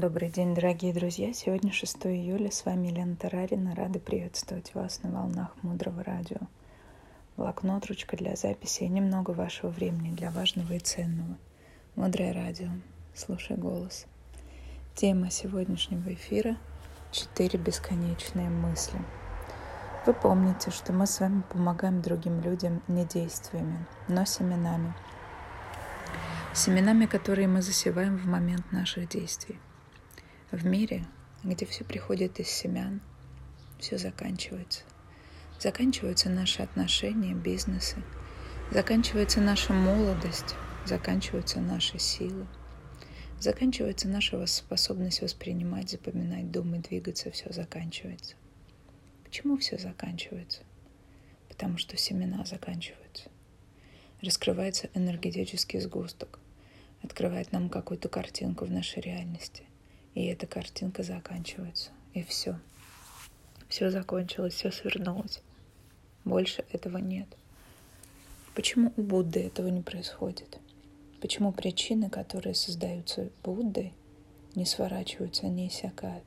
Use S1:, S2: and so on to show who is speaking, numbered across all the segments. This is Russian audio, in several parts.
S1: Добрый день, дорогие друзья! Сегодня 6 июля, с вами Елена Тарарина. Рада приветствовать вас на волнах Мудрого Радио. Блокнот, ручка для записи и немного вашего времени для важного и ценного. Мудрое Радио. Слушай голос. Тема сегодняшнего эфира – четыре бесконечные мысли. Вы помните, что мы с вами помогаем другим людям не действиями, но семенами. Семенами, которые мы засеваем в момент наших действий – в мире, где все приходит из семян, все заканчивается. Заканчиваются наши отношения, бизнесы, заканчивается наша молодость, заканчиваются наши силы, заканчивается наша способность воспринимать, запоминать, думать, двигаться, все заканчивается. Почему все заканчивается? Потому что семена заканчиваются. Раскрывается энергетический сгусток, открывает нам какую-то картинку в нашей реальности. И эта картинка заканчивается. И все. Все закончилось, все свернулось. Больше этого нет. Почему у Будды этого не происходит? Почему причины, которые создаются Буддой, не сворачиваются, не иссякают?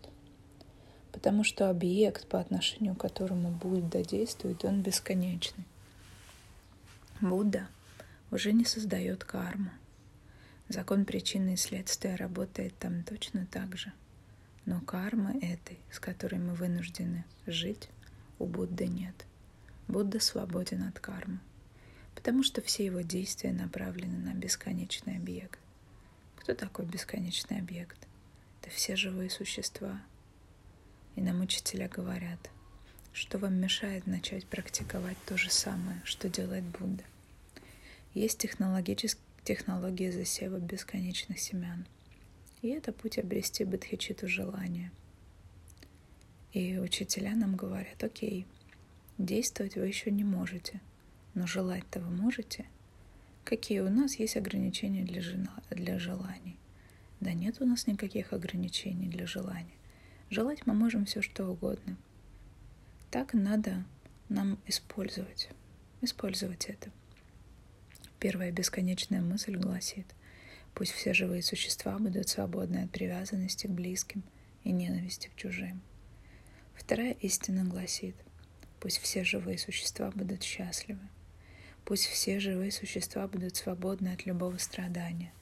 S1: Потому что объект, по отношению к которому Будда действует, он бесконечный. Будда уже не создает карму. Закон причины и следствия работает там точно так же. Но кармы этой, с которой мы вынуждены жить, у Будды нет. Будда свободен от кармы, потому что все его действия направлены на бесконечный объект. Кто такой бесконечный объект? Это все живые существа. И нам учителя говорят, что вам мешает начать практиковать то же самое, что делает Будда. Есть технологический технологии засева бесконечных семян. И это путь обрести бодхичиту желания. И учителя нам говорят, окей, действовать вы еще не можете, но желать-то вы можете. Какие у нас есть ограничения для, жена, для желаний? Да нет у нас никаких ограничений для желаний. Желать мы можем все что угодно. Так надо нам использовать. Использовать это. Первая бесконечная мысль гласит, пусть все живые существа будут свободны от привязанности к близким и ненависти к чужим. Вторая истина гласит, пусть все живые существа будут счастливы. Пусть все живые существа будут свободны от любого страдания.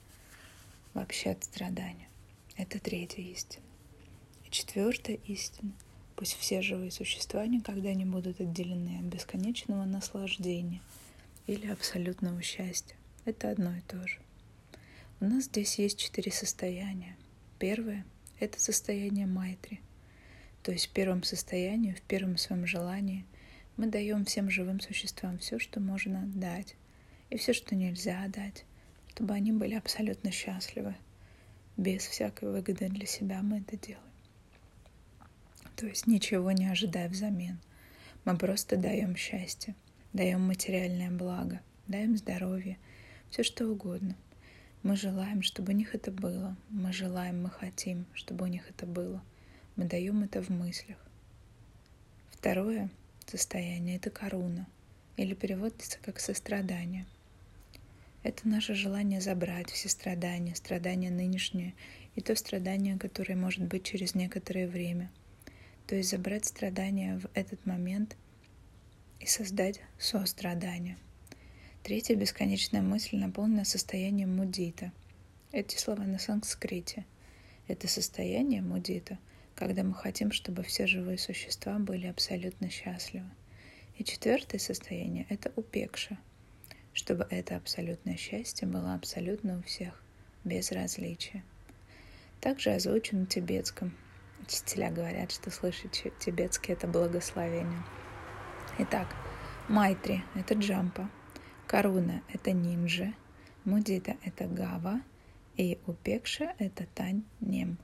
S1: Вообще от страдания. Это третья истина. И четвертая истина. Пусть все живые существа никогда не будут отделены от бесконечного наслаждения – или абсолютного счастья. Это одно и то же. У нас здесь есть четыре состояния. Первое — это состояние майтри. То есть в первом состоянии, в первом своем желании мы даем всем живым существам все, что можно дать, и все, что нельзя дать, чтобы они были абсолютно счастливы. Без всякой выгоды для себя мы это делаем. То есть ничего не ожидая взамен. Мы просто даем счастье даем материальное благо, даем здоровье, все что угодно. Мы желаем, чтобы у них это было. Мы желаем, мы хотим, чтобы у них это было. Мы даем это в мыслях. Второе состояние — это коруна, или переводится как сострадание. Это наше желание забрать все страдания, страдания нынешние и то страдание, которое может быть через некоторое время. То есть забрать страдания в этот момент и создать сострадание. Третья бесконечная мысль наполнена состоянием мудита. Эти слова на санскрите. Это состояние мудита, когда мы хотим, чтобы все живые существа были абсолютно счастливы. И четвертое состояние — это упекша, чтобы это абсолютное счастье было абсолютно у всех, без различия. Также озвучен тибетском. Учителя говорят, что слышать тибетский — это благословение — Итак, Майтри — это Джампа, Каруна — это Нинджа, Мудита — это Гава, и Упекша — это Тань Нем.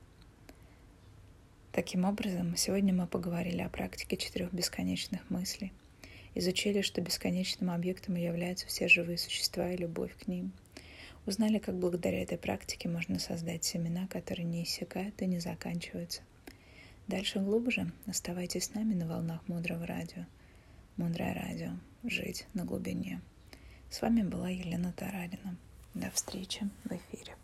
S1: Таким образом, сегодня мы поговорили о практике четырех бесконечных мыслей, изучили, что бесконечным объектом являются все живые существа и любовь к ним, узнали, как благодаря этой практике можно создать семена, которые не иссякают и не заканчиваются. Дальше глубже оставайтесь с нами на волнах Мудрого Радио — Мудрое радио. Жить на глубине. С вами была Елена Тарадина. До встречи в эфире.